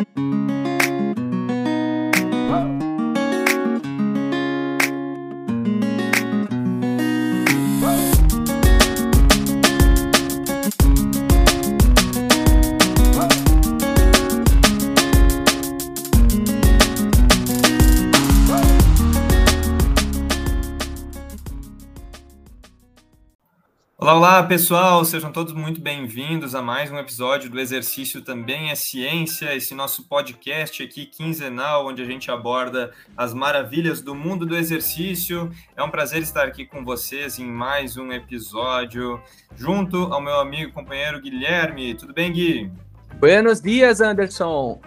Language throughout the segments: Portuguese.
Olá, olá, pessoal, sejam todos muito bem-vindos a mais um episódio do Exercício Também é Ciência, esse nosso podcast aqui quinzenal, onde a gente aborda as maravilhas do mundo do exercício. É um prazer estar aqui com vocês em mais um episódio, junto ao meu amigo e companheiro Guilherme. Tudo bem, Gui? Buenos dias, Anderson!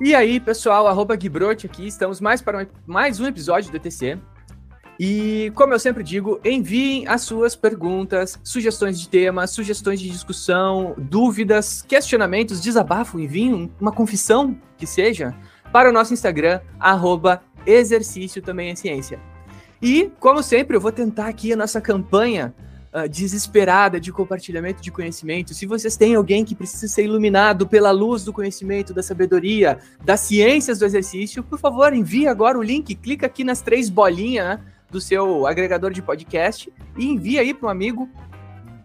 E aí, pessoal, arroba Guibrote aqui, estamos mais para mais um episódio do ETC. E, como eu sempre digo, enviem as suas perguntas, sugestões de temas, sugestões de discussão, dúvidas, questionamentos, desabafo, enviem uma confissão que seja para o nosso Instagram, arroba exercício também é ciência. E, como sempre, eu vou tentar aqui a nossa campanha uh, desesperada de compartilhamento de conhecimento. Se vocês têm alguém que precisa ser iluminado pela luz do conhecimento, da sabedoria, das ciências do exercício, por favor, envie agora o link, clica aqui nas três bolinhas, né? Do seu agregador de podcast e envie aí para um amigo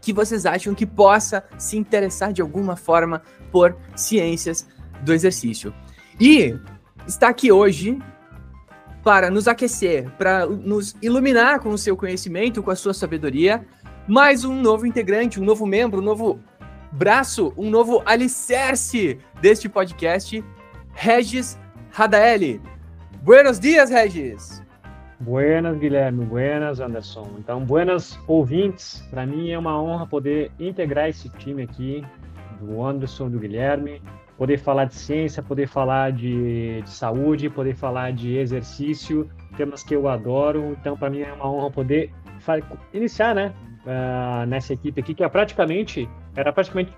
que vocês acham que possa se interessar de alguma forma por ciências do exercício. E está aqui hoje para nos aquecer, para nos iluminar com o seu conhecimento, com a sua sabedoria, mais um novo integrante, um novo membro, um novo braço, um novo alicerce deste podcast, Regis Radaeli. Buenos dias, Regis! Buenas, Guilherme. Buenas, Anderson. Então, buenas ouvintes. Para mim é uma honra poder integrar esse time aqui, do Anderson, do Guilherme, poder falar de ciência, poder falar de, de saúde, poder falar de exercício, temas que eu adoro. Então, para mim é uma honra poder iniciar, né, uh, nessa equipe aqui, que é praticamente, era praticamente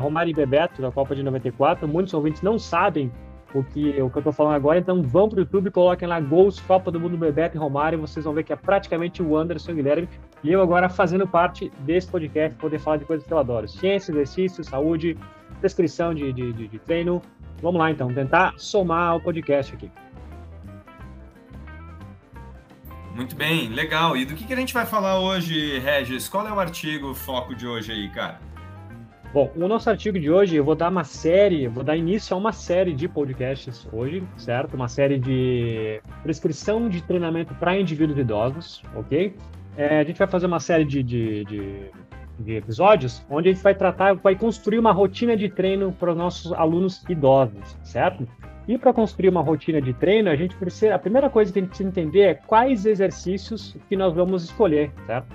Romário e Bebeto da Copa de 94. Muitos ouvintes não sabem o que, o que eu tô falando agora. Então vão pro YouTube, coloquem lá Gols Copa do Mundo Bebeto e Romário, vocês vão ver que é praticamente o Anderson Guilherme. E eu agora fazendo parte desse podcast, poder falar de coisas que eu adoro: ciência, exercício, saúde, descrição de, de, de, de treino. Vamos lá então, tentar somar o podcast aqui. Muito bem, legal. E do que, que a gente vai falar hoje, Regis? Qual é o artigo foco de hoje aí, cara? Bom, o nosso artigo de hoje, eu vou dar uma série, vou dar início a uma série de podcasts hoje, certo? Uma série de prescrição de treinamento para indivíduos idosos, ok? É, a gente vai fazer uma série de, de, de, de, episódios onde a gente vai tratar, vai construir uma rotina de treino para os nossos alunos idosos, certo? E para construir uma rotina de treino, a gente precisa, a primeira coisa que a gente precisa entender é quais exercícios que nós vamos escolher, certo?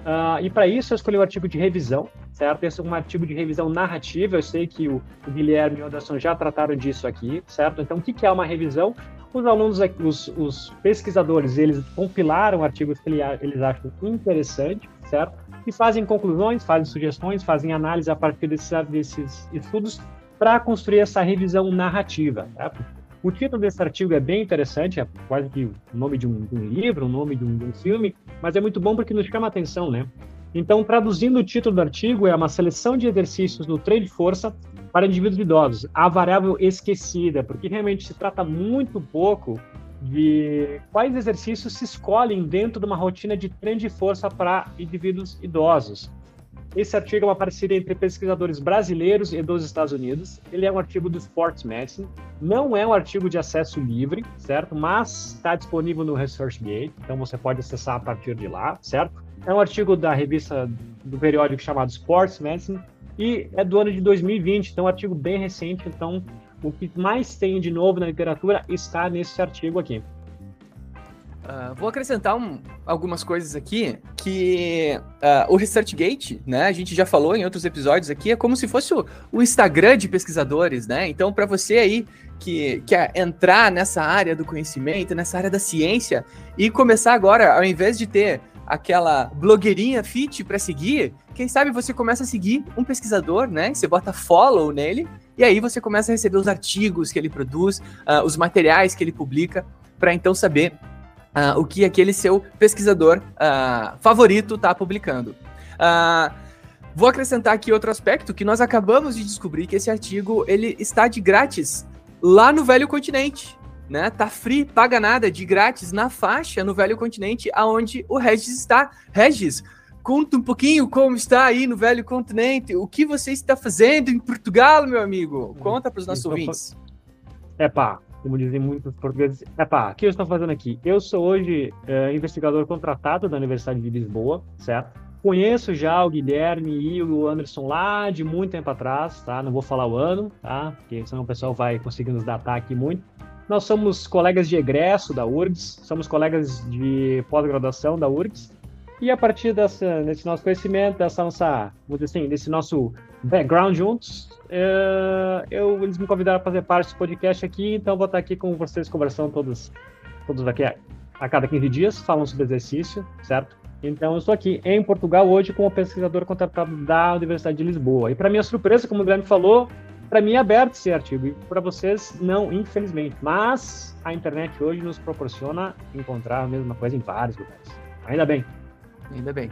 Uh, e para isso eu escolhi o artigo de revisão, certo? Esse é um artigo de revisão narrativa, eu sei que o, Guilherme e o Anderson já trataram disso aqui, certo? Então, o que, é uma revisão? Os alunos, os, os pesquisadores, eles compilaram artigos que eles acham interessantes, certo? E fazem conclusões, fazem sugestões, fazem análise a partir desses, desses estudos para construir essa revisão narrativa? O título desse artigo é bem interessante, é quase que o nome de um, de um livro, o nome de um, de um, filme, mas é muito bom porque nos chama atenção, né? Então, traduzindo o título do artigo, é uma seleção de exercícios no treino de força para indivíduos idosos, a variável esquecida, porque realmente se trata muito pouco de quais exercícios se escolhem dentro de uma rotina de treino de força para indivíduos idosos. Esse artigo é uma parceria entre pesquisadores brasileiros e dos Estados Unidos. Ele é um artigo do Sports Medicine. Não é um artigo de acesso livre, certo? Mas está disponível no ResearchGate, então você pode acessar a partir de lá, certo? É um artigo da revista do periódico chamado Sports Medicine e é do ano de 2020, então é um artigo bem recente. Então, o que mais tem de novo na literatura está nesse artigo aqui. Uh, vou acrescentar um, algumas coisas aqui que uh, o ResearchGate, né? A gente já falou em outros episódios aqui, é como se fosse o, o Instagram de pesquisadores, né? Então, para você aí que quer entrar nessa área do conhecimento, nessa área da ciência e começar agora, ao invés de ter aquela blogueirinha fit para seguir, quem sabe você começa a seguir um pesquisador, né? Você bota follow nele e aí você começa a receber os artigos que ele produz, uh, os materiais que ele publica, para então saber uh, o que aquele seu pesquisador uh, favorito está publicando. Vou acrescentar aqui outro aspecto que nós acabamos de descobrir que esse artigo ele está de grátis lá no Velho Continente, né? Tá free, paga nada, de grátis na faixa no Velho Continente, aonde o Regis está. Regis, conta um pouquinho como está aí no Velho Continente, o que você está fazendo em Portugal, meu amigo? Conta para os nossos ouvintes. É pá, como dizem muitos portugueses, é pá, o que eu estou fazendo aqui? Eu sou hoje é, investigador contratado da Universidade de Lisboa, certo? Conheço já o Guilherme e o Anderson lá de muito tempo atrás, tá? Não vou falar o ano, tá? Porque senão o pessoal vai conseguir nos datar aqui muito. Nós somos colegas de egresso da URGS, somos colegas de pós-graduação da URGS, e a partir dessa, desse nosso conhecimento, dessa nossa, dizer assim, desse nosso background juntos, é, eu, eles me convidaram a fazer parte desse podcast aqui, então vou estar aqui com vocês conversando todos, todos aqui a, a cada 15 dias, falando sobre exercício, certo? Então, eu estou aqui em Portugal hoje como pesquisador contratado da Universidade de Lisboa. E, para minha surpresa, como o Guilherme falou, para mim é aberto esse artigo. E para vocês, não, infelizmente. Mas a internet hoje nos proporciona encontrar a mesma coisa em vários lugares. Ainda bem. Ainda bem.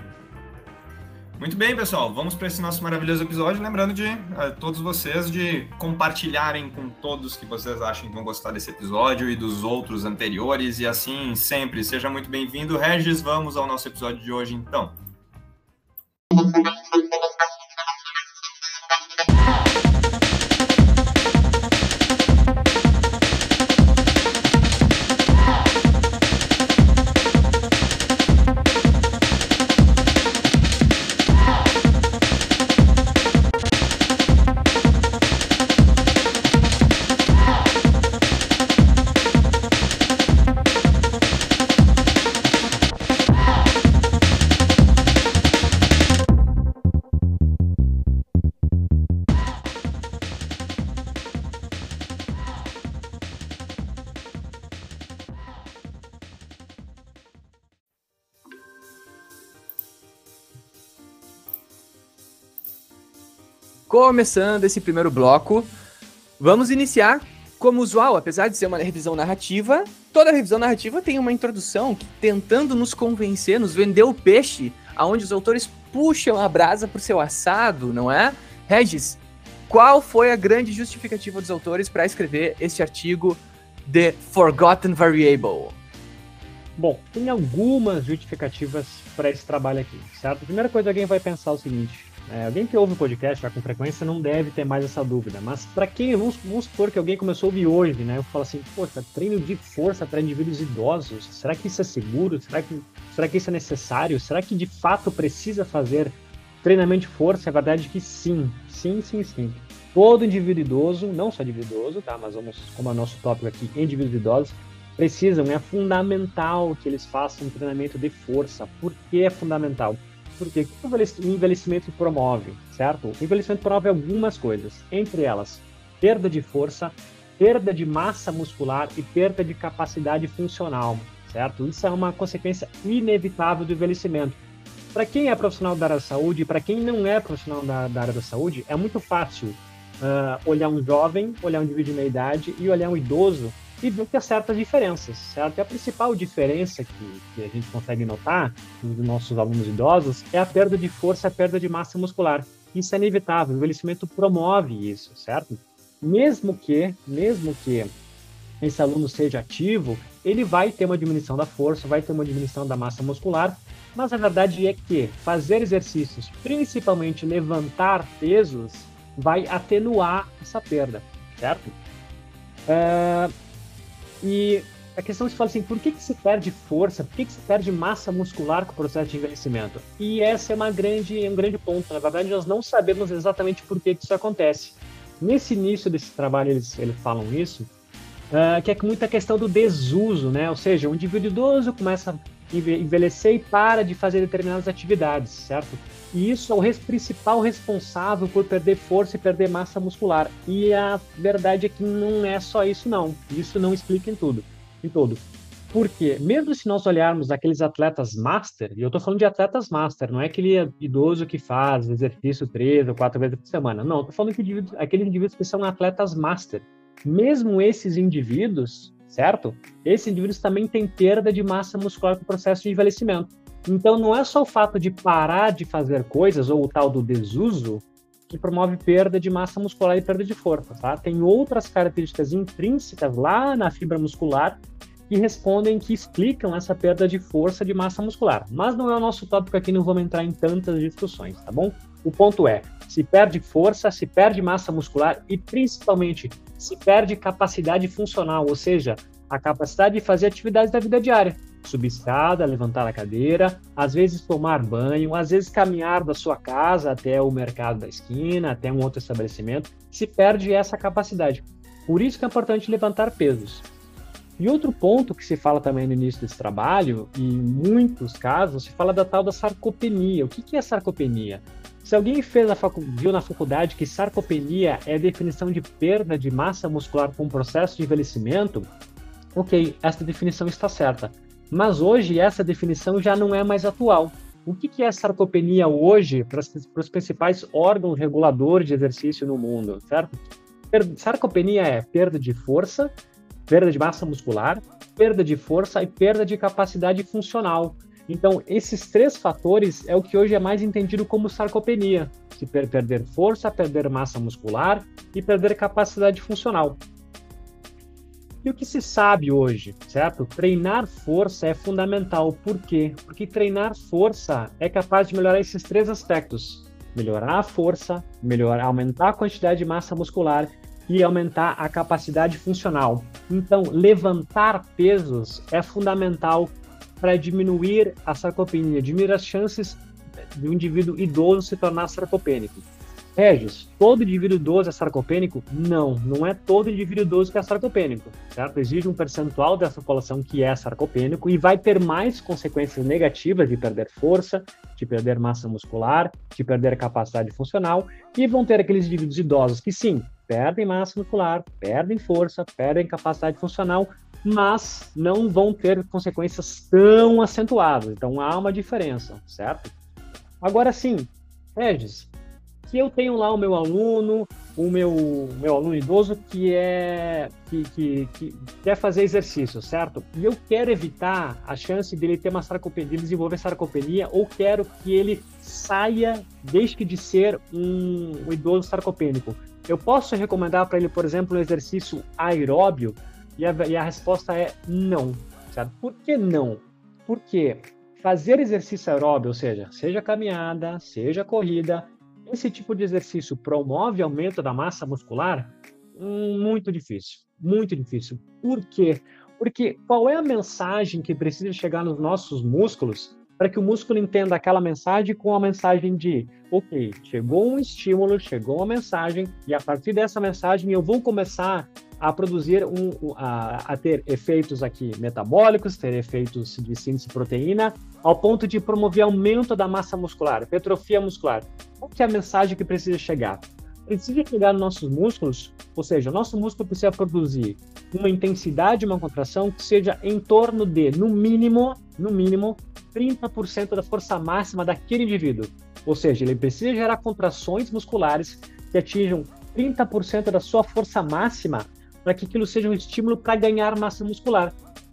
Muito bem, pessoal. Vamos para esse nosso maravilhoso episódio. Lembrando de uh, todos vocês de compartilharem com todos que vocês acham que vão gostar desse episódio e dos outros anteriores. E assim sempre. Seja muito bem-vindo, Regis. Vamos ao nosso episódio de hoje, então. Começando esse primeiro bloco, vamos iniciar como usual, apesar de ser uma revisão narrativa, toda revisão narrativa tem uma introdução que, tentando nos convencer, nos vender o peixe, aonde os autores puxam a brasa pro seu assado, não é? Regis, qual foi a grande justificativa dos autores para escrever este artigo The Forgotten Variable? Bom, tem algumas justificativas para esse trabalho aqui, certo? A primeira coisa, alguém vai pensar o seguinte: é, alguém que ouve o podcast já com frequência não deve ter mais essa dúvida. Mas para quem, vamos, vamos supor que alguém começou a ouvir hoje, né? Eu falo assim, poxa, treino de força para indivíduos idosos, será que isso é seguro? Será que, será que isso é necessário? Será que de fato precisa fazer treinamento de força? É verdade que sim, sim, sim, sim. Todo indivíduo idoso, não só indivíduo idoso, tá? Mas vamos, como é o nosso tópico aqui, indivíduos idosos, precisam, é fundamental que eles façam um treinamento de força. Por que é fundamental? Porque o que o envelhecimento promove, certo? O envelhecimento promove algumas coisas, entre elas perda de força, perda de massa muscular e perda de capacidade funcional, certo? Isso é uma consequência inevitável do envelhecimento. Para quem é profissional da área da saúde e para quem não é profissional da, da, área da saúde, é muito fácil uh, olhar um jovem, olhar um indivíduo de meia idade e olhar um idoso e ver que há certas diferenças, certo? E a principal diferença que, que a gente consegue notar nos nossos alunos idosos é a perda de força, a perda de massa muscular. Isso é inevitável, o envelhecimento promove isso, certo? Mesmo que, mesmo que esse aluno seja ativo, ele vai ter uma diminuição da força, vai ter uma diminuição da massa muscular, mas a verdade é que fazer exercícios, principalmente levantar pesos, vai atenuar essa perda, certo? Uh, e a questão se fala assim, por que, que se perde força, por que, que se perde massa muscular com o processo de envelhecimento? E essa é uma grande, um grande ponto. Na verdade, nós não sabemos exatamente por que, que isso acontece. Nesse início desse trabalho, eles, eles falam isso, uh, que é muita questão do desuso, né? Ou seja, um indivíduo idoso começa envelhecer e para de fazer determinadas atividades, certo? E isso é o principal responsável por perder força e perder massa muscular. E a verdade é que não é só isso, não. Isso não explica em tudo, em todo. Porque, mesmo se nós olharmos aqueles atletas master, e eu estou falando de atletas master, não é aquele idoso que faz exercício três ou quatro vezes por semana. Não, estou falando de indivíduos, aqueles indivíduos que são atletas master. Mesmo esses indivíduos, certo? Esses indivíduos também têm perda de massa muscular com o processo de envelhecimento. Então, não é só o fato de parar de fazer coisas, ou o tal do desuso, que promove perda de massa muscular e perda de força, tá? Tem outras características intrínsecas lá na fibra muscular que respondem, que explicam essa perda de força de massa muscular. Mas não é o nosso tópico aqui, não vamos entrar em tantas discussões, tá bom? O ponto é, se perde força, se perde massa muscular e principalmente se perde capacidade funcional, ou seja, a capacidade de fazer atividades da vida diária. Subir escada, levantar a cadeira, às vezes tomar banho, às vezes caminhar da sua casa até o mercado da esquina, até um outro estabelecimento, se perde essa capacidade. Por isso que é importante levantar pesos. E outro ponto que se fala também no início desse trabalho, e em muitos casos, se fala da tal da sarcopenia. O que, é sarcopenia? Se alguém fez na facu... viu na faculdade que sarcopenia é a definição de perda de massa muscular com processo de envelhecimento, ok, essa definição está certa. Mas hoje essa definição já não é mais atual. O que, que é sarcopenia hoje para os principais órgãos reguladores de exercício no mundo, certo? Sarcopenia é perda de força perda de massa muscular, perda de força e perda de capacidade funcional. Então, esses três fatores é o que hoje é mais entendido como sarcopenia: se per perder força, perder massa muscular e perder capacidade funcional. E o que se sabe hoje, certo? Treinar força é fundamental. Por quê? Porque treinar força é capaz de melhorar esses três aspectos: melhorar a força, melhorar, aumentar a quantidade de massa muscular e aumentar a capacidade funcional. Então, levantar pesos é fundamental para diminuir a sarcopenia, diminuir as chances de um indivíduo idoso se tornar sarcopênico. Regis, todo indivíduo idoso é sarcopênico? Não, não é todo indivíduo idoso que é sarcopênico, certo? Existe um percentual dessa população que é sarcopênico e vai ter mais consequências negativas de perder força, de perder massa muscular, de perder capacidade funcional, e vão ter aqueles indivíduos idosos que sim, perdem massa muscular, perdem força, perdem capacidade funcional, mas não vão ter consequências tão acentuadas. Então há uma diferença, certo? Agora sim, Regis, que eu tenho lá o meu aluno, o meu, meu aluno idoso que é que, que, que, quer fazer exercício, certo? E eu quero evitar a chance dele ter uma sarcopenia, de desenvolver sarcopenia, ou quero que ele saia, deixe de ser um, um idoso sarcopênico. Eu posso recomendar para ele, por exemplo, um exercício aeróbio? E a, e a resposta é não, certo? Por que não? Porque fazer exercício aeróbio, ou seja, seja caminhada, seja corrida, esse tipo de exercício promove aumento da massa muscular? Hum, muito difícil, muito difícil. Por quê? Porque qual é a mensagem que precisa chegar nos nossos músculos para que o músculo entenda aquela mensagem com a mensagem de, ok, chegou um estímulo, chegou uma mensagem, e a partir dessa mensagem eu vou começar a produzir um, a, a, ter efeitos aqui metabólicos, ter efeitos de síntese proteína, ao ponto de promover aumento da massa muscular, hipertrofia muscular. Qual que é a mensagem que precisa chegar? Precisa chegar nos nossos músculos, ou seja, o nosso músculo precisa produzir uma intensidade, uma contração que seja em torno de, no mínimo, no mínimo, 30% da força máxima daquele indivíduo. Ou seja, ele precisa gerar contrações musculares que atinjam 30% da sua força máxima para que aquilo seja um estímulo para ganhar massa muscular.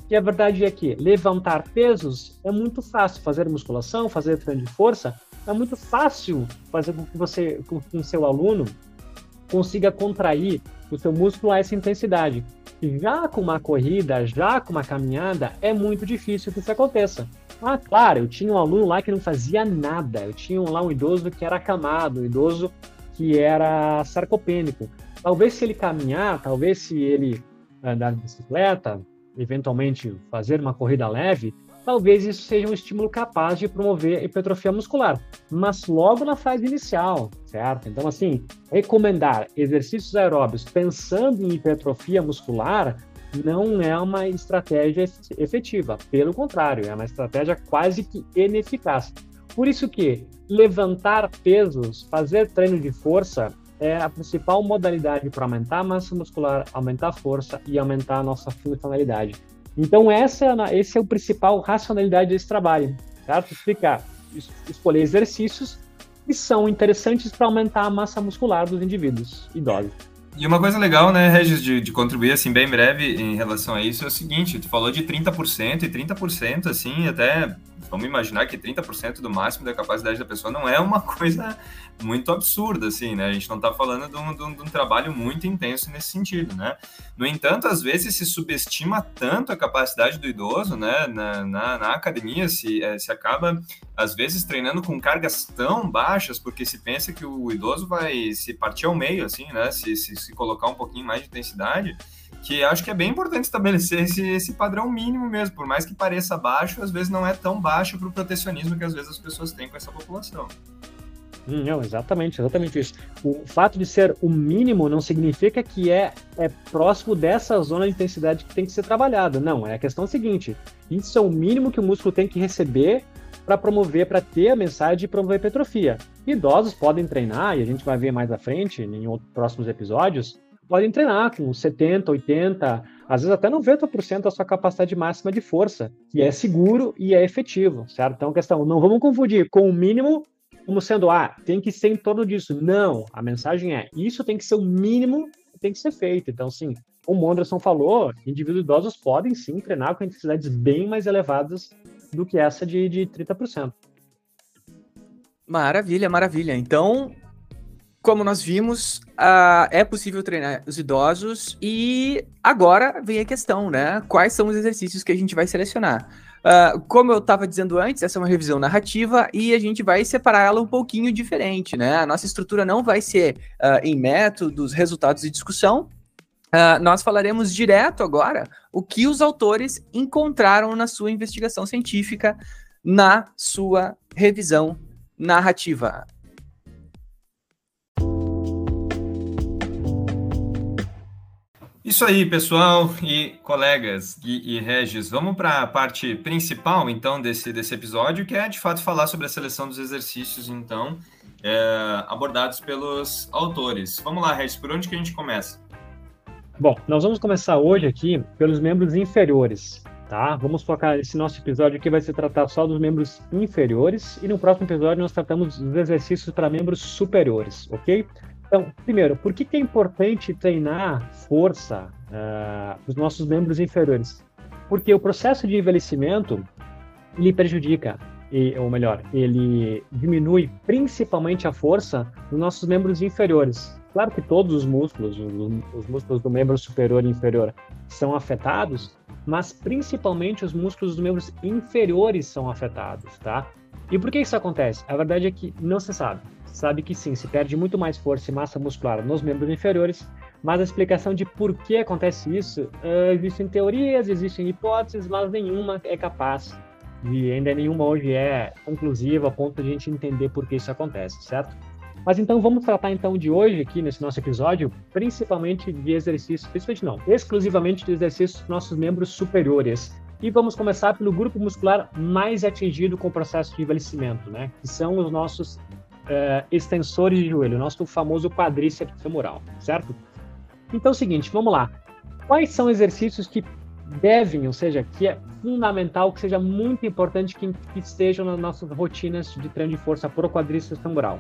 E a verdade é que levantar pesos é muito fácil. Fazer musculação, fazer treino de força, é muito fácil fazer com que você, com o seu aluno consiga contrair o seu músculo a essa intensidade. Já com uma corrida, já com uma caminhada, é muito difícil que isso aconteça. Ah, claro, eu tinha um aluno lá que não fazia nada. Eu tinha lá um idoso que era acamado, um idoso que era sarcopênico. Talvez se ele caminhar, talvez se ele andar de bicicleta, eventualmente fazer uma corrida leve, talvez isso seja um estímulo capaz de promover hipertrofia muscular, mas logo na fase inicial, certo? Então, assim, recomendar exercícios aeróbios pensando em hipertrofia muscular não é uma estratégia efetiva, pelo contrário, é uma estratégia quase que ineficaz. Por isso que levantar pesos, fazer treino de força é a principal modalidade para aumentar a massa muscular, aumentar a força e aumentar a nossa funcionalidade. Então, essa é, esse é o principal racionalidade desse trabalho, certo? Explicar, escolher exercícios que são interessantes para aumentar a massa muscular dos indivíduos idosos. E uma coisa legal, né, Regis, de, de, contribuir assim bem breve em relação a isso é o seguinte, tu falou de 30% e 30% assim, até vamos imaginar que 30% do máximo da capacidade da pessoa não é uma coisa muito absurda, assim, né? A gente não está falando de um, de, um, de um, trabalho muito intenso nesse sentido, né? No entanto, às vezes se subestima tanto a capacidade do idoso, né? Na, na, na academia se, é, se acaba, às vezes, treinando com cargas tão baixas, porque se pensa que o idoso vai se partir ao meio, assim, né? Se, se, se colocar um pouquinho mais de intensidade, que acho que é bem importante estabelecer esse, esse padrão mínimo mesmo, por mais que pareça baixo, às vezes não é tão baixo para o protecionismo que às vezes as pessoas têm com essa população. Hum, não, exatamente, exatamente isso. O fato de ser o mínimo não significa que é, é próximo dessa zona de intensidade que tem que ser trabalhada. Não, é a questão seguinte: isso é o mínimo que o músculo tem que receber para promover, para ter a mensagem de promover hipertrofia. Idosos podem treinar, e a gente vai ver mais à frente, em outros próximos episódios, podem treinar com 70, 80, às vezes até 90% da sua capacidade máxima de força, que é seguro e é efetivo, certo? Então, questão, não vamos confundir com o mínimo como sendo, ah, tem que ser em torno disso. Não, a mensagem é, isso tem que ser o mínimo que tem que ser feito. Então, sim, como o Anderson falou, indivíduos idosos podem sim treinar com intensidades bem mais elevadas do que essa de, de 30%. Maravilha, maravilha. Então, como nós vimos, uh, é possível treinar os idosos e agora vem a questão, né? Quais são os exercícios que a gente vai selecionar? Uh, como eu estava dizendo antes, essa é uma revisão narrativa e a gente vai separar ela um pouquinho diferente, né? A nossa estrutura não vai ser uh, em métodos, resultados e discussão. nós falaremos direto agora o que os autores encontraram na sua investigação científica, na sua revisão narrativa. Isso aí, pessoal e colegas Gui e Regis. Vamos para a parte principal, então, desse, desse episódio, que é, de fato, falar sobre a seleção dos exercícios, então, é, abordados pelos autores. Vamos lá, Regis, por onde que a gente começa? Bom, nós vamos começar hoje aqui pelos membros inferiores, tá? Vamos focar esse nosso episódio aqui vai se tratar só dos membros inferiores e no próximo episódio nós tratamos dos exercícios para membros superiores, ok? Então, primeiro, por que, que é importante treinar força uh, os nossos membros inferiores? Porque o processo de envelhecimento ele prejudica, e, ou melhor, ele diminui principalmente a força dos nossos membros inferiores. Claro que todos os músculos, os, os músculos do membro superior e inferior, são afetados, mas principalmente os músculos dos membros inferiores são afetados, tá? E por que isso acontece? A verdade é que não se sabe sabe que sim, se perde muito mais força e massa muscular nos membros inferiores, mas a explicação de por que acontece isso, uh, existem teorias, existem hipóteses, mas nenhuma é capaz de, ainda nenhuma hoje é conclusiva a ponto de a gente entender por que isso acontece, certo? Mas então vamos tratar então de hoje aqui nesse nosso episódio, principalmente de exercícios, principalmente não, exclusivamente de exercícios dos nossos membros superiores. E vamos começar pelo grupo muscular mais atingido com o processo de envelhecimento, né? Que são os nossos uh, extensores de joelho, nosso famoso quadríceps femoral, certo? Então é o seguinte, vamos lá. Quais são exercícios que devem, ou seja, que é fundamental, que seja muito importante que, que estejam nas nossas rotinas de treino de força pro quadríceps femoral?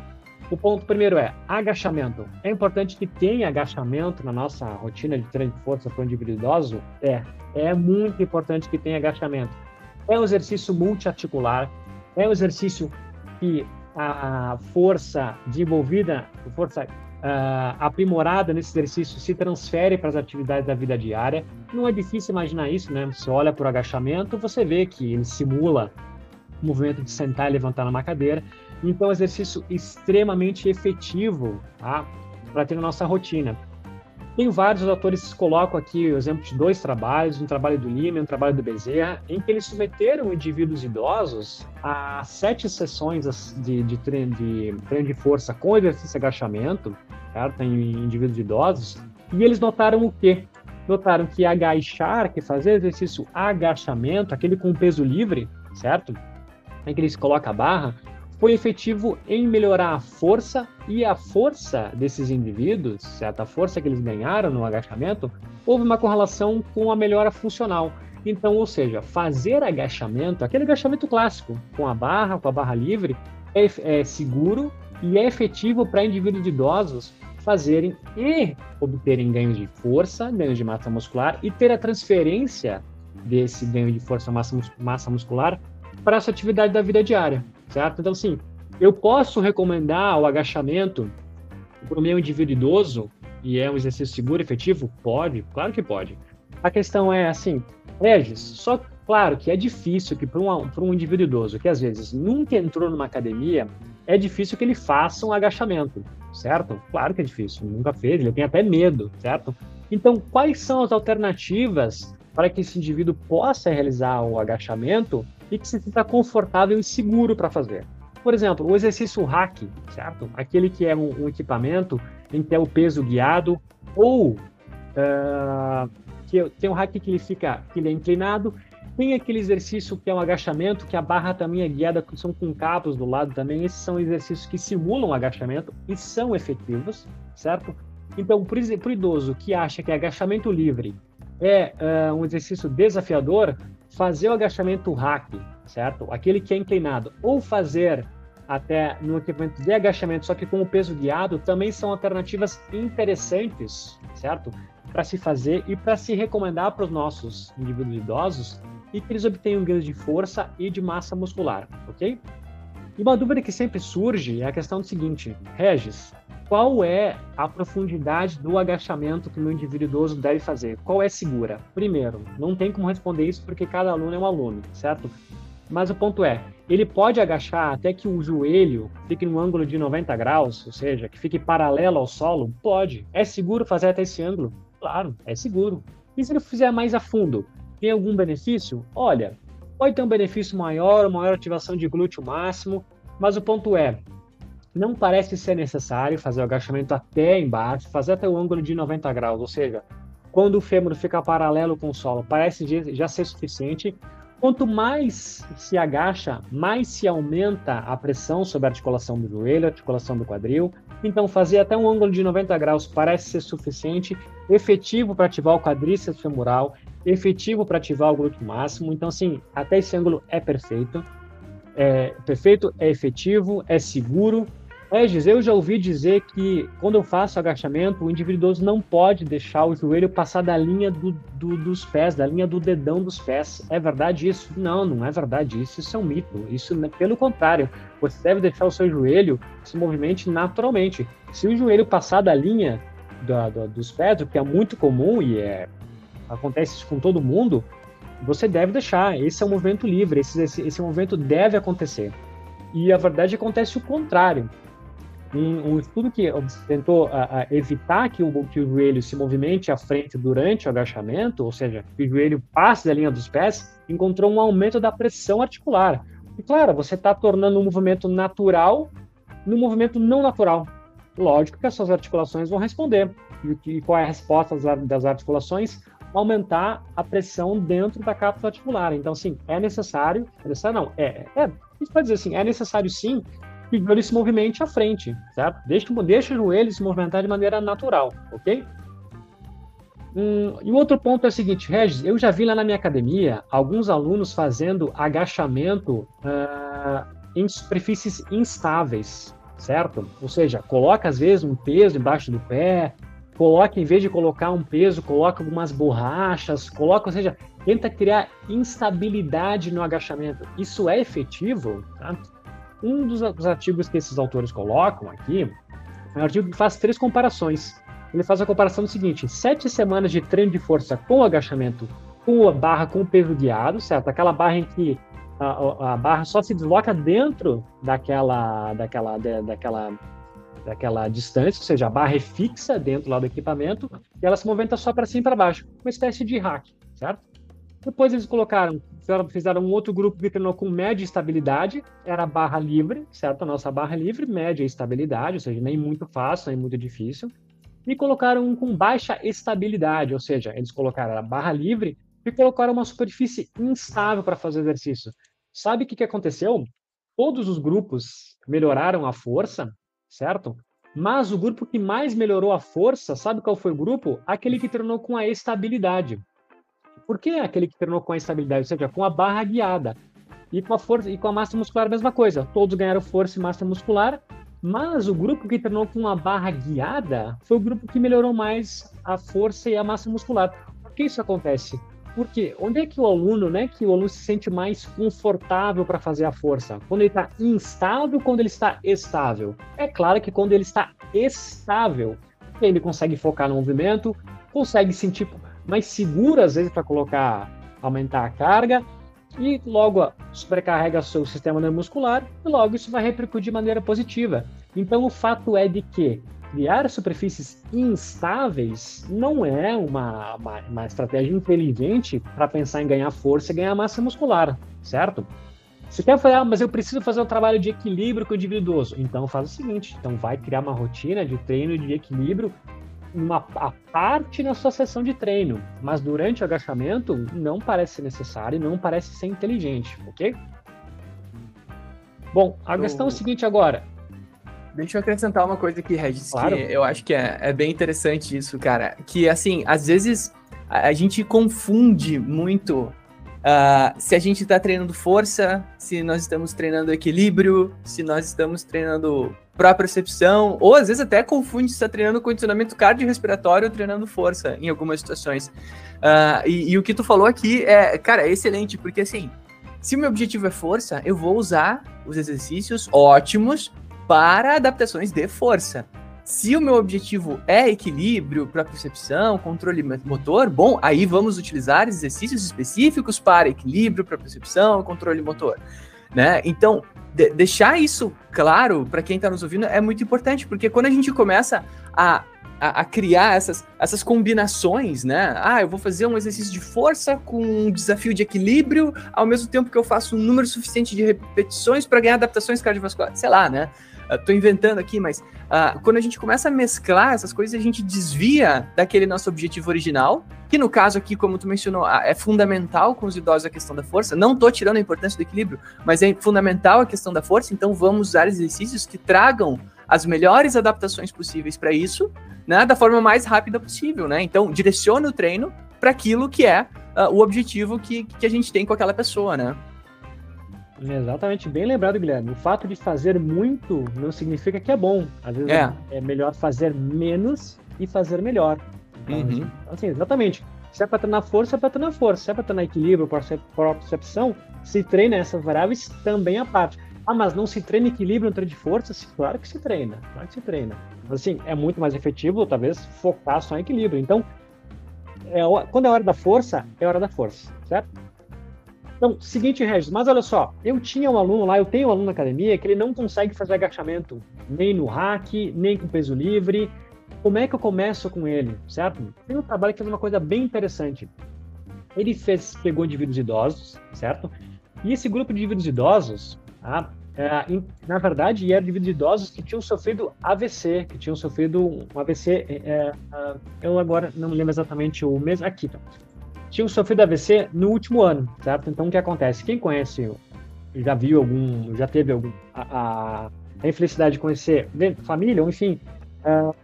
O ponto primeiro é agachamento. É importante que tenha agachamento na nossa rotina de treino de força para o indivíduo idoso? É. É muito importante que tenha agachamento. É um exercício multiarticular, é um exercício que a força desenvolvida, força uh, aprimorada nesse exercício se transfere para as atividades da vida diária. Não é difícil imaginar isso, né? Você olha para o agachamento, você vê que ele simula o movimento de sentar e levantar numa cadeira. Então, é um exercício extremamente efetivo tá? para ter na nossa rotina. Tem vários autores que colocam aqui o exemplo de dois trabalhos, um trabalho do Lima e um trabalho do Bezerra, em que eles submeteram indivíduos idosos a sete sessões de, de, treino, de treino de força com exercício de agachamento, certo? em indivíduos idosos, e eles notaram o quê? Notaram que agachar, que fazer exercício agachamento, aquele com peso livre, certo? Em que eles colocam a barra, foi efetivo em melhorar a força e a força desses indivíduos, certa força que eles ganharam no agachamento, houve uma correlação com a melhora funcional. Então, ou seja, fazer agachamento, aquele agachamento clássico, com a barra, com a barra livre, é, é seguro e é efetivo para indivíduos idosos fazerem e obterem ganhos de força, ganhos de massa muscular e ter a transferência desse ganho de força massa, massa muscular para essa atividade da vida diária, certo? Então, assim, eu posso recomendar o agachamento para o meu indivíduo idoso e é um exercício seguro, efetivo? Pode, claro que pode. A questão é assim, Regis, só claro que é difícil que para um, um indivíduo idoso que às vezes nunca entrou numa academia, é difícil que ele faça um agachamento, certo? Claro que é difícil, nunca fez, ele tem até medo, certo? Então, quais são as alternativas para que esse indivíduo possa realizar o agachamento e que se sinta confortável e seguro para fazer? Por exemplo, o exercício hack, certo? Aquele que é um, um equipamento em que é o peso guiado ou uh, que tem um hack que ele fica, que ele é inclinado tem aquele exercício que é um agachamento, que a barra também é guiada, são com cabos do lado também. Esses são exercícios que simulam agachamento e são efetivos, certo? Então, para o idoso que acha que agachamento livre é uh, um exercício desafiador, fazer o agachamento hack, certo? Aquele que é inclinado, ou fazer até no equipamento de agachamento, só que com o peso guiado, também são alternativas interessantes, certo? Para se fazer e para se recomendar para os nossos indivíduos idosos e que eles obtenham ganhos de força e de massa muscular, ok? E uma dúvida que sempre surge é a questão do seguinte, Regis, qual é a profundidade do agachamento que o meu indivíduo idoso deve fazer? Qual é segura? Primeiro, não tem como responder isso porque cada aluno é um aluno, certo? Mas o ponto é, ele pode agachar até que o joelho fique no ângulo de 90 graus, ou seja, que fique paralelo ao solo? Pode. É seguro fazer até esse ângulo? Claro, é seguro. E se ele fizer mais a fundo? Tem algum benefício? Olha, pode ter um benefício maior, maior ativação de glúteo máximo, mas o ponto é, não parece ser necessário fazer o agachamento até embaixo, fazer até o ângulo de 90 graus, ou seja, quando o fêmur fica paralelo com o solo, parece já ser suficiente. Quanto mais se agacha, mais se aumenta a pressão sobre a articulação do joelho, a articulação do quadril. Então, fazer até um ângulo de 90 graus parece ser suficiente, efetivo para ativar o quadríceps femoral, efetivo para ativar o glúteo máximo. Então, assim, até esse ângulo é perfeito. É perfeito, é efetivo, é seguro. Regis, eu já ouvi dizer que quando eu faço agachamento, o indivíduo não pode deixar o joelho passar da linha do, do, dos pés, da linha do dedão dos pés. É verdade isso? Não, não é verdade isso. Isso é um mito. Isso, pelo contrário, você deve deixar o seu joelho se movimente naturalmente. Se o joelho passar da linha da, da, dos pés, o que é muito comum e é acontece isso com todo mundo, você deve deixar. Esse é um movimento livre, esse, esse, esse movimento deve acontecer. E a verdade acontece o contrário. Um, um estudo que tentou a, a evitar que o, que o joelho se movimente à frente durante o agachamento, ou seja, que o joelho passe da linha dos pés, encontrou um aumento da pressão articular. E claro, você está tornando um movimento natural num movimento não natural. Lógico que as suas articulações vão responder. E, e qual é a resposta das, das articulações? aumentar a pressão dentro da cápsula articular. Então, sim, é necessário, é necessário não, é, é, a gente pode dizer assim, é necessário sim que joelho se movimente à frente, certo? Deixa, deixa o joelho se movimentar de maneira natural, ok? Hum, e o outro ponto é o seguinte, Regis, eu já vi lá na minha academia alguns alunos fazendo agachamento uh, em superfícies instáveis, certo? Ou seja, coloca às vezes um peso embaixo do pé, coloca, em vez de colocar um peso, coloca algumas borrachas, coloca, ou seja, tenta criar instabilidade no agachamento. Isso é efetivo? Tá? Um dos, artigos que esses autores colocam aqui é um artigo que faz três comparações. Ele faz a comparação do seguinte: sete semanas de treino de força com agachamento com a barra com o peso guiado, certo? Aquela barra em que a, a barra só se desloca dentro daquela, daquela, daquela daquela distância, ou seja, a barra é fixa dentro lá do equipamento e ela se movimenta só para cima e para baixo, uma espécie de hack, certo? Depois eles colocaram, fizeram um outro grupo que treinou com média estabilidade, era barra livre, certo? A nossa barra livre, média estabilidade, ou seja, nem muito fácil, nem muito difícil. E colocaram um com baixa estabilidade, ou seja, eles colocaram a barra livre e colocaram uma superfície instável para fazer exercício. Sabe o que, que aconteceu? Todos os grupos melhoraram a força, certo? Mas o grupo que mais melhorou a força, sabe qual foi o grupo? Aquele que treinou com a estabilidade. Por que aquele que treinou com a estabilidade? Ou seja, com a barra guiada. E com a força e com a massa muscular a mesma coisa. Todos ganharam força e massa muscular, mas o grupo que treinou com a barra guiada foi o grupo que melhorou mais a força e a massa muscular. Por que isso acontece? Por quê? Onde é que o aluno, né, que o aluno se sente mais confortável para fazer a força? Quando ele está instável, quando ele está estável? É claro que quando ele está estável, ele consegue focar no movimento, consegue sentir mais seguro às vezes para colocar, aumentar a carga e logo sobrecarrega seu sistema neuromuscular e logo isso vai repercutir de maneira positiva. Então o fato é de que criar superfícies instáveis não é uma, uma, uma estratégia inteligente para pensar em ganhar força e ganhar massa muscular, certo? Você quer falar, ah, mas eu preciso fazer um trabalho de equilíbrio com o individuoso. Então faz o seguinte, então vai criar uma rotina de treino de equilíbrio uma a parte na sua sessão de treino, mas durante o agachamento não parece necessário, não parece ser inteligente, ok? Bom, a eu... questão é o seguinte agora. Deixa eu acrescentar uma coisa aqui, Regis, claro. que eu acho que é, é bem interessante isso, cara. Que, assim, às vezes a, a gente confunde muito Uh, se a gente está treinando força, se nós estamos treinando equilíbrio, se nós estamos treinando propriocepção, ou às vezes até confunde se está treinando condicionamento cardiorrespiratório ou treinando força em algumas situações. Uh, e, e, o que tu falou aqui é, cara, é excelente, porque assim, se o meu objetivo é força, eu vou usar os exercícios ótimos para adaptações de força. Se o meu objetivo é equilíbrio, propriocepção, controle motor, bom, aí vamos utilizar exercícios específicos para equilíbrio, propriocepção, controle motor, né? Então, de deixar isso claro para quem está nos ouvindo é muito importante, porque quando a gente começa a, a, a, criar essas, essas combinações, né? Ah, eu vou fazer um exercício de força com um desafio de equilíbrio, ao mesmo tempo que eu faço um número suficiente de repetições para ganhar adaptações cardiovasculares, sei lá, né? Estou uh, inventando aqui, mas uh, quando a gente começa a mesclar essas coisas, a gente desvia daquele nosso objetivo original, que no caso aqui, como tu mencionou, uh, é fundamental com os idosos a questão da força. Não estou tirando a importância do equilíbrio, mas é fundamental a questão da força, então vamos usar exercícios que tragam as melhores adaptações possíveis para isso, né, da forma mais rápida possível, né? Então, direcione o treino para aquilo que é uh, o objetivo que, que a gente tem com aquela pessoa, né? Exatamente, bem lembrado, Guilherme. O fato de fazer muito não significa que é bom. Às vezes é, é melhor fazer menos e fazer melhor. Então, uhum. assim, exatamente. Se é para treinar força, é para treinar força. Se é para treinar equilíbrio, percepção, se treina essas variáveis também a parte. Ah, mas não se treina equilíbrio no treino de força? Claro que se treina, claro que se treina. Mas assim, é muito mais efetivo, talvez, focar só em equilíbrio. Então, é, quando é hora da força, é hora da força, certo? Então, seguinte, Regis, mas olha só, eu tinha um aluno lá, eu tenho um aluno na academia que ele não consegue fazer agachamento nem no hack, nem com peso livre. Como é que eu começo com ele, certo? Tem um trabalho que fez uma coisa bem interessante. Ele fez, pegou indivíduos idosos, certo? E esse grupo de indivíduos idosos, tá? É, na verdade, eram indivíduos idosos que tinham sofrido AVC, que tinham sofrido um AVC. É, é, eu agora não lembro exatamente o mesmo. Aqui, tá tinham sofrido AVC no último ano, certo? Então, o que acontece? Quem conhece, já viu algum, já teve algum, a, a, infelicidade de conhecer família, ou enfim, uh,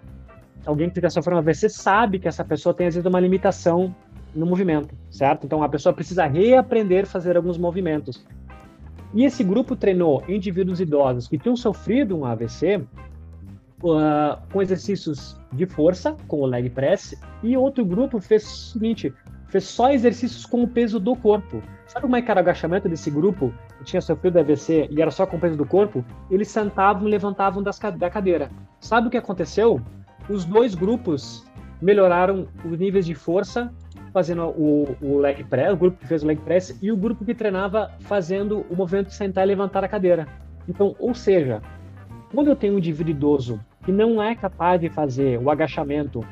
alguém que já sofreu um AVC sabe que essa pessoa tem, às vezes, uma limitação no movimento, certo? Então, a pessoa precisa reaprender a fazer alguns movimentos. E esse grupo treinou indivíduos idosos que tinham sofrido um AVC uh, ah, com exercícios de força, com o leg press, e outro grupo fez o seguinte: fez só exercícios com o peso do corpo. Sabe como é que era o agachamento desse grupo que tinha sofrido AVC e era só com o peso do corpo? Eles sentavam e levantavam das, da cadeira. Sabe o que aconteceu? Os dois grupos melhoraram os níveis de força fazendo o, o leg press, o grupo que fez o leg press e o grupo que treinava fazendo o movimento de sentar e levantar a cadeira. Então, ou seja, quando eu tenho um indivíduo idoso que não é capaz de fazer o agachamento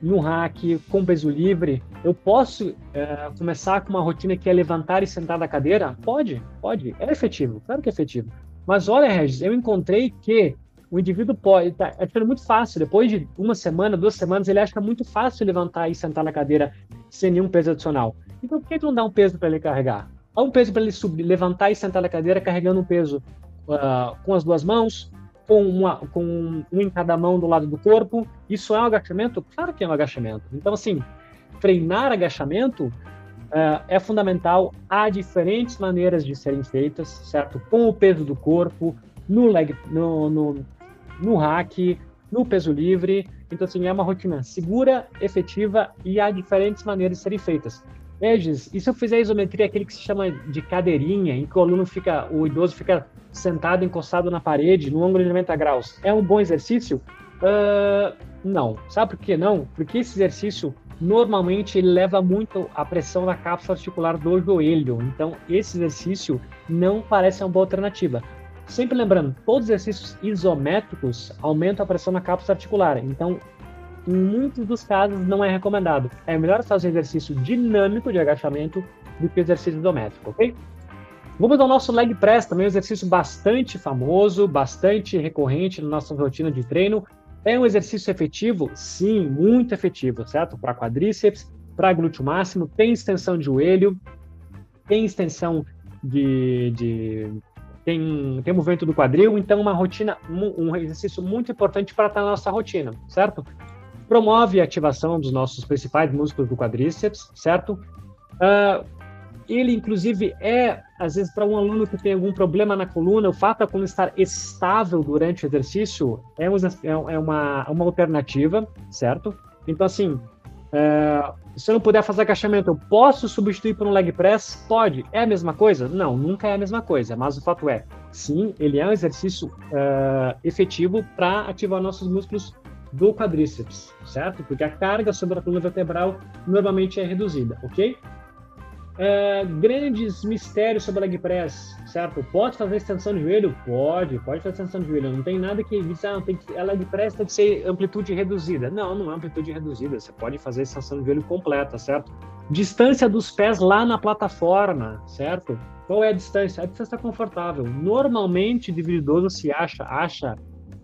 no hack, com peso livre, eu posso é, começar com uma rotina que é levantar e sentar da cadeira? Pode, pode. É efetivo, claro que é efetivo. Mas olha, Regis, eu encontrei que o indivíduo pode. Tá, é muito fácil. Depois de uma semana, duas semanas, ele acha muito fácil levantar e sentar na cadeira sem nenhum peso adicional. Então, por que não dá um peso para ele carregar? Dá um peso para ele subir, levantar e sentar na cadeira carregando um peso uh, com as duas mãos, com, uma, com um em cada mão do lado do corpo. Isso é um agachamento? Claro que é um agachamento. Então, assim, treinar agachamento uh, é fundamental. Há diferentes maneiras de serem feitas, certo? Com o peso do corpo, no leg, no, no, no hack, no peso livre. Então, assim, é uma rotina segura, efetiva e há diferentes maneiras de serem feitas. Regis, e se eu fizer isometria, aquele que se chama de cadeirinha, em que o aluno fica, o idoso fica sentado, encostado na parede, no ângulo de 90 graus, é um bom exercício? Uh, não. Sabe por que não? Porque esse exercício, normalmente, ele leva muito a pressão na cápsula articular do joelho. Então, esse exercício não parece uma boa alternativa. Sempre lembrando, todos os exercícios isométricos aumentam a pressão na cápsula articular. Então, em muitos dos casos não é recomendado. É melhor fazer exercício dinâmico de agachamento do que exercício isométrico, ok? Vamos ao nosso leg press, também um exercício bastante famoso, bastante recorrente na nossa rotina de treino. É um exercício efetivo? Sim, muito efetivo, certo? Para quadríceps, para glúteo máximo, tem extensão de joelho, tem extensão de, de tem, tem movimento do quadril, então uma rotina, um exercício muito importante para estar na nossa rotina, certo? promove a ativação dos nossos principais músculos do quadríceps, certo? Uh, ele, inclusive, é, às vezes, para um aluno que tem algum problema na coluna, o fato da coluna estar estável durante o exercício é, é, é uma, uma alternativa, certo? Então, assim, uh, se eu não puder fazer agachamento, eu posso substituir por um leg press? Pode. É a mesma coisa? Não, nunca é a mesma coisa, mas o fato é, sim, ele é um exercício uh, efetivo para ativar nossos músculos do quadríceps, certo? Porque a carga sobre a coluna vertebral normalmente é reduzida, ok? É, grandes mistérios sobre a leg press, certo? Pode fazer extensão de joelho? Pode, pode fazer extensão de joelho. Não tem nada que diz, ah, tem que, a leg press tem que ser amplitude reduzida. Não, não é amplitude reduzida. Você pode fazer extensão de joelho completa, certo? Distância dos pés lá na plataforma, certo? Qual é a distância? A distância está confortável. Normalmente, o idoso se acha, acha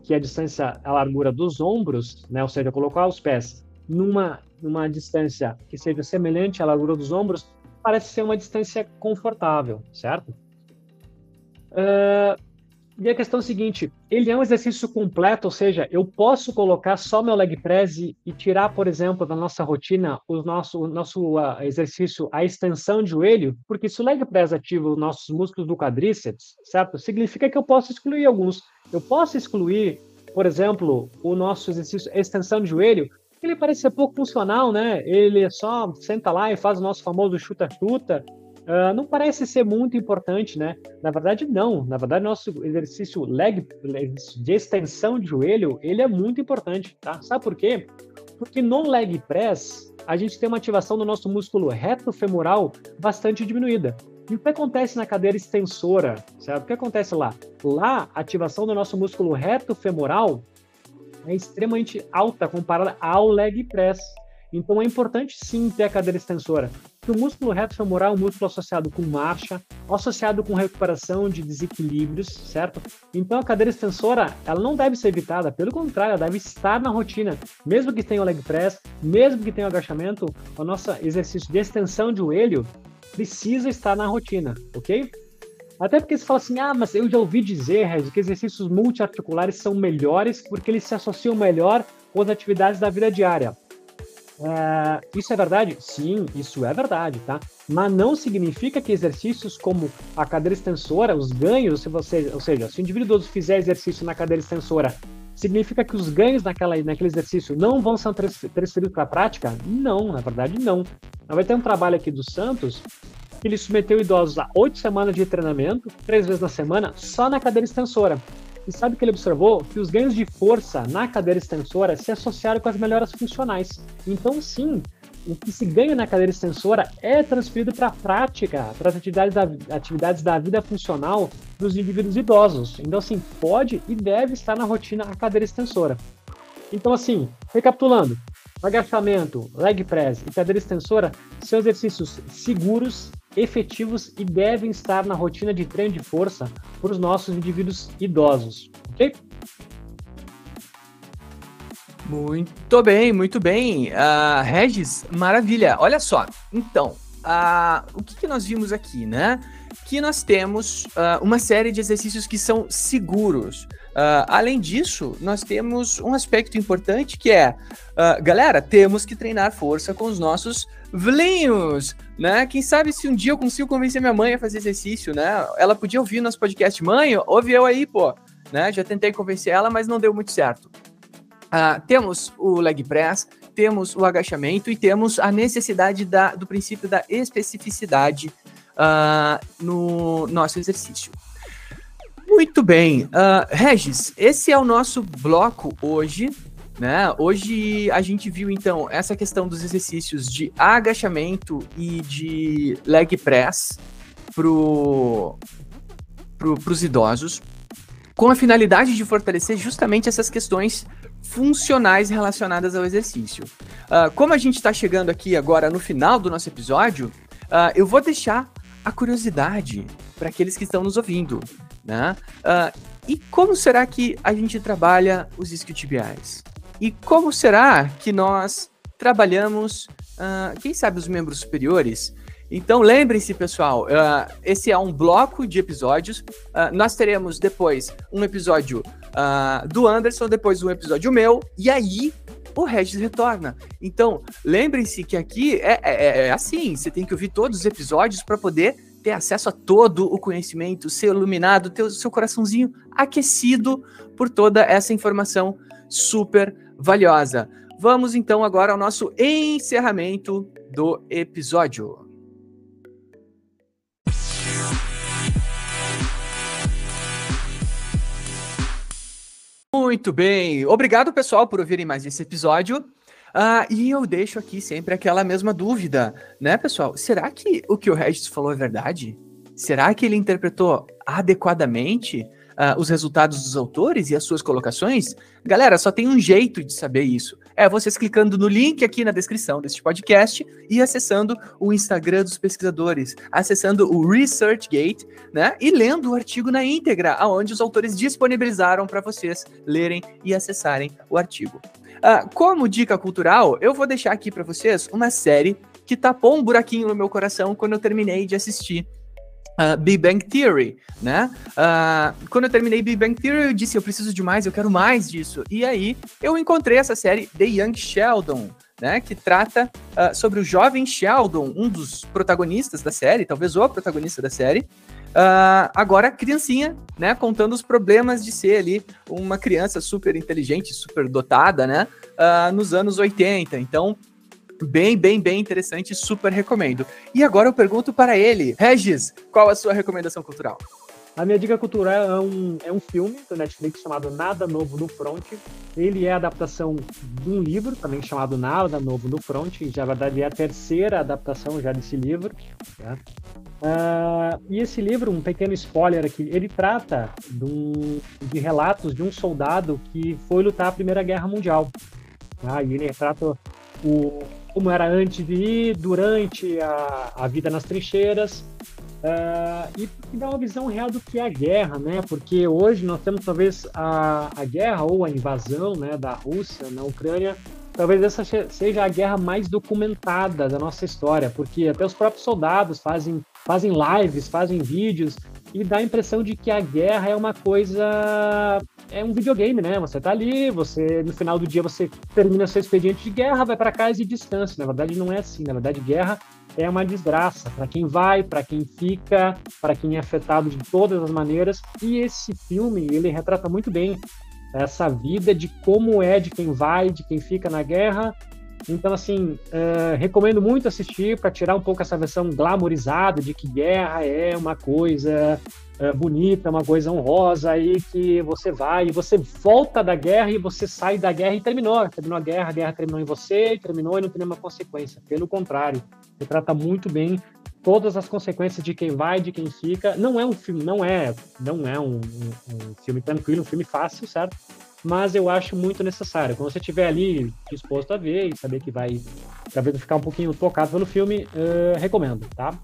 que a distância, a largura dos ombros, né, ou seja, colocar os pés numa, numa distância que seja semelhante à largura dos ombros, parece ser uma distância confortável, certo? Uh, e a questão é a seguinte, ele é um exercício completo, ou seja, eu posso colocar só meu leg press e, tirar, por exemplo, da nossa rotina o nosso, o nosso uh, exercício, a extensão de joelho, porque se o leg press ativa os nossos músculos do quadríceps, certo? Significa que eu posso excluir alguns. Eu posso excluir, por exemplo, o nosso exercício extensão de joelho, ele parece ser pouco funcional, né? Ele só senta lá e faz o nosso famoso chuta-chuta, Uh, não parece ser muito importante, né? Na verdade, não. Na verdade, nosso exercício leg de extensão de joelho, ele é muito importante, tá? Sabe por quê? Porque no leg press, a gente tem uma ativação do nosso músculo reto femoral bastante diminuída. E o que acontece na cadeira extensora, certo? O que acontece lá? Lá, a ativação do nosso músculo reto femoral é extremamente alta comparada ao leg press. Então é importante sim ter a cadeira extensora. Que o músculo reto femoral é um músculo associado com marcha, associado com recuperação de desequilíbrios, certo? Então a cadeira extensora, ela não deve ser evitada, pelo contrário, ela deve estar na rotina. Mesmo que tenha o leg press, mesmo que tenha o agachamento, o nosso exercício de extensão de joelho precisa estar na rotina, ok? Até porque você fala assim, ah, mas eu já ouvi dizer, Regis, que exercícios multiarticulares são melhores porque eles se associam melhor com as atividades da vida diária. É, isso é verdade? Sim, isso é verdade, tá? Mas não significa que exercícios como a cadeira extensora, os ganhos, se você, ou seja, se o indivíduo fizer exercício na cadeira extensora, significa que os ganhos naquela, naquele exercício não vão ser transferidos para a prática? Não, na verdade não. Vai ter um trabalho aqui do Santos ele submeteu idosos a oito semanas de treinamento, três vezes na semana, só na cadeira extensora. E sabe que ele observou? Que os ganhos de força na cadeira extensora se associaram com as melhoras funcionais. Então, sim, o que se ganha na cadeira extensora é transferido para a prática, para as atividades da, atividades da vida funcional dos indivíduos idosos. Então, assim, pode e deve estar na rotina a cadeira extensora. Então, assim, recapitulando, agachamento, leg press e cadeira extensora são exercícios seguros efetivos e devem estar na rotina de treino de força para os nossos indivíduos idosos, ok? Muito bem, muito bem. Uh, Regis, maravilha. Olha só, então, uh, o que, que, nós vimos aqui, né? Que nós temos uh, uma série de exercícios que são seguros. Além disso, nós temos um aspecto importante que é, galera, temos que treinar força com os nossos vlinhos, né? Quem sabe se um dia eu consigo convencer minha mãe a fazer exercício, né? Ela podia ouvir nosso podcast, mãe, ouve eu aí, pô, né? Já tentei convencer ela, mas não deu muito certo. Uh, temos o leg press, temos o agachamento e temos a necessidade da, do princípio da especificidade uh, no nosso exercício. Muito bem. Uh, Regis, esse é o nosso bloco hoje. Né? Hoje a gente viu então essa questão dos exercícios de agachamento e de leg press para pro, os idosos, com a finalidade de fortalecer justamente essas questões funcionais relacionadas ao exercício. Uh, como a gente está chegando aqui agora no final do nosso episódio, uh, eu vou deixar a curiosidade para aqueles que estão nos ouvindo. Né? Uh, e como será que a gente trabalha os isquiotibiais? E como será que nós trabalhamos, uh, quem sabe, os membros superiores? Então lembrem-se, pessoal, uh, esse é um bloco de episódios. nós teremos depois um episódio do Anderson, depois um episódio meu, e aí o Regis retorna. Então, lembrem-se que aqui é, é, é, assim: você tem que ouvir todos os episódios para poder ter acesso a todo o conhecimento, ser iluminado, ter o seu coraçãozinho aquecido por toda essa informação super valiosa. Vamos então agora ao nosso encerramento do episódio. Muito bem. Obrigado, pessoal, por ouvirem mais esse episódio. Ah, e eu deixo aqui sempre aquela mesma dúvida, né, pessoal? Será que o que o Regis falou é verdade? Será que ele interpretou adequadamente uh, os resultados dos autores e as suas colocações? Galera, só tem um jeito de saber isso. É vocês clicando no link aqui na descrição deste podcast e acessando o Instagram dos pesquisadores, acessando o ResearchGate, né? E lendo o artigo na íntegra, aonde os autores disponibilizaram para vocês lerem e acessarem o artigo. Uh, como dica cultural, eu vou deixar aqui para vocês uma série que tapou um buraquinho no meu coração quando eu terminei de assistir uh, Big Bang Theory, né? Uh, quando eu terminei Big Bang Theory, eu disse, eu preciso de mais, eu quero mais disso. E aí, eu encontrei essa série The Young Sheldon, né? Que trata uh, sobre o jovem Sheldon, um dos protagonistas da série, talvez o protagonista da série, agora, criancinha, né? Contando os problemas de ser ali uma criança super inteligente, super dotada, né? Nos anos 80. Então, bem, bem, bem interessante, super recomendo. E agora eu pergunto para ele, Regis, qual a sua recomendação cultural? A minha dica cultural é um, é um filme do Netflix chamado Nada Novo no Front. Ele é a adaptação de um livro também chamado Nada Novo no Front. Já, na verdade, é a terceira adaptação já desse livro. Tá? Uh, e esse livro, um pequeno spoiler aqui, ele trata de, relatos de um soldado que foi lutar a Primeira Guerra Mundial. Tá? E ele retrata o, como era antes ir, durante a, a vida nas trincheiras, uh, e que dá uma visão real do que é a guerra, né? Porque hoje nós temos talvez a, a guerra ou a invasão né, da Rússia na Ucrânia talvez essa seja a guerra mais documentada da nossa história, porque até os próprios soldados fazem, fazem lives, fazem vídeos, e dá a impressão de que a guerra é uma coisa. É um videogame, né? Você tá ali, você no final do dia você termina seu expediente de guerra, vai para casa e distância. Na verdade, não é assim. Na verdade, guerra é uma desgraça para quem vai, para quem fica, para quem é afetado de todas as maneiras. E esse filme, ele retrata muito bem essa vida de como é de quem vai, de quem fica na guerra. Então, assim, uh, recomendo muito assistir para tirar um pouco essa versão glamorizada de que guerra é uma coisa uh, bonita, uma coisa honrosa, aí que você vai e você volta da guerra e você sai da guerra e terminou. Terminou a guerra, a guerra terminou em você, terminou e não tem nenhuma consequência. Pelo contrário, você trata muito bem todas as consequências de quem vai, de quem fica. Não é um filme, não é, não é um, um, um filme tranquilo, um filme fácil, certo? Mas eu acho muito necessário. Quando você estiver ali disposto a ver e saber que vai, talvez ficar um pouquinho tocado pelo filme, uh, recomendo, tá?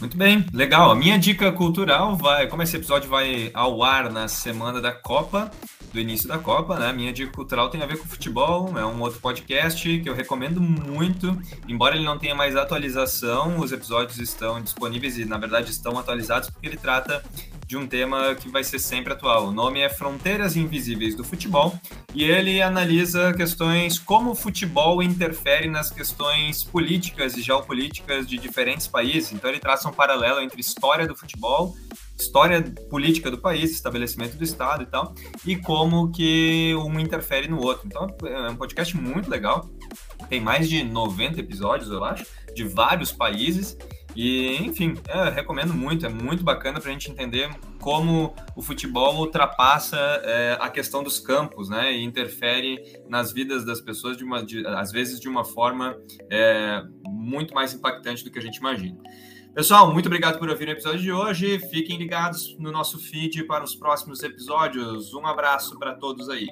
Muito bem, legal. A minha dica cultural vai, como esse episódio vai ao ar na semana da Copa, do início da Copa, né? Minha dica cultural tem a ver com futebol, é um outro podcast que eu recomendo muito. Embora ele não tenha mais atualização, os episódios estão disponíveis e, na verdade, estão atualizados porque ele trata de um tema que vai ser sempre atual. O nome é Fronteiras Invisíveis do Futebol e ele analisa questões como o futebol interfere nas questões políticas e geopolíticas de diferentes países. Então ele traça um paralelo entre história do futebol história política do país, estabelecimento do Estado e tal, e como que um interfere no outro. Então é um podcast muito legal, tem mais de 90 episódios, eu acho, de vários países, e, enfim, é, recomendo muito, é muito bacana para a gente entender como o futebol ultrapassa é, a questão dos campos, né? E interfere nas vidas das pessoas, de uma, de, às vezes, de uma forma é, muito mais impactante do que a gente imagina. Pessoal, muito obrigado por ouvir o episódio de hoje. Fiquem ligados no nosso feed para os próximos episódios. Um abraço para todos aí.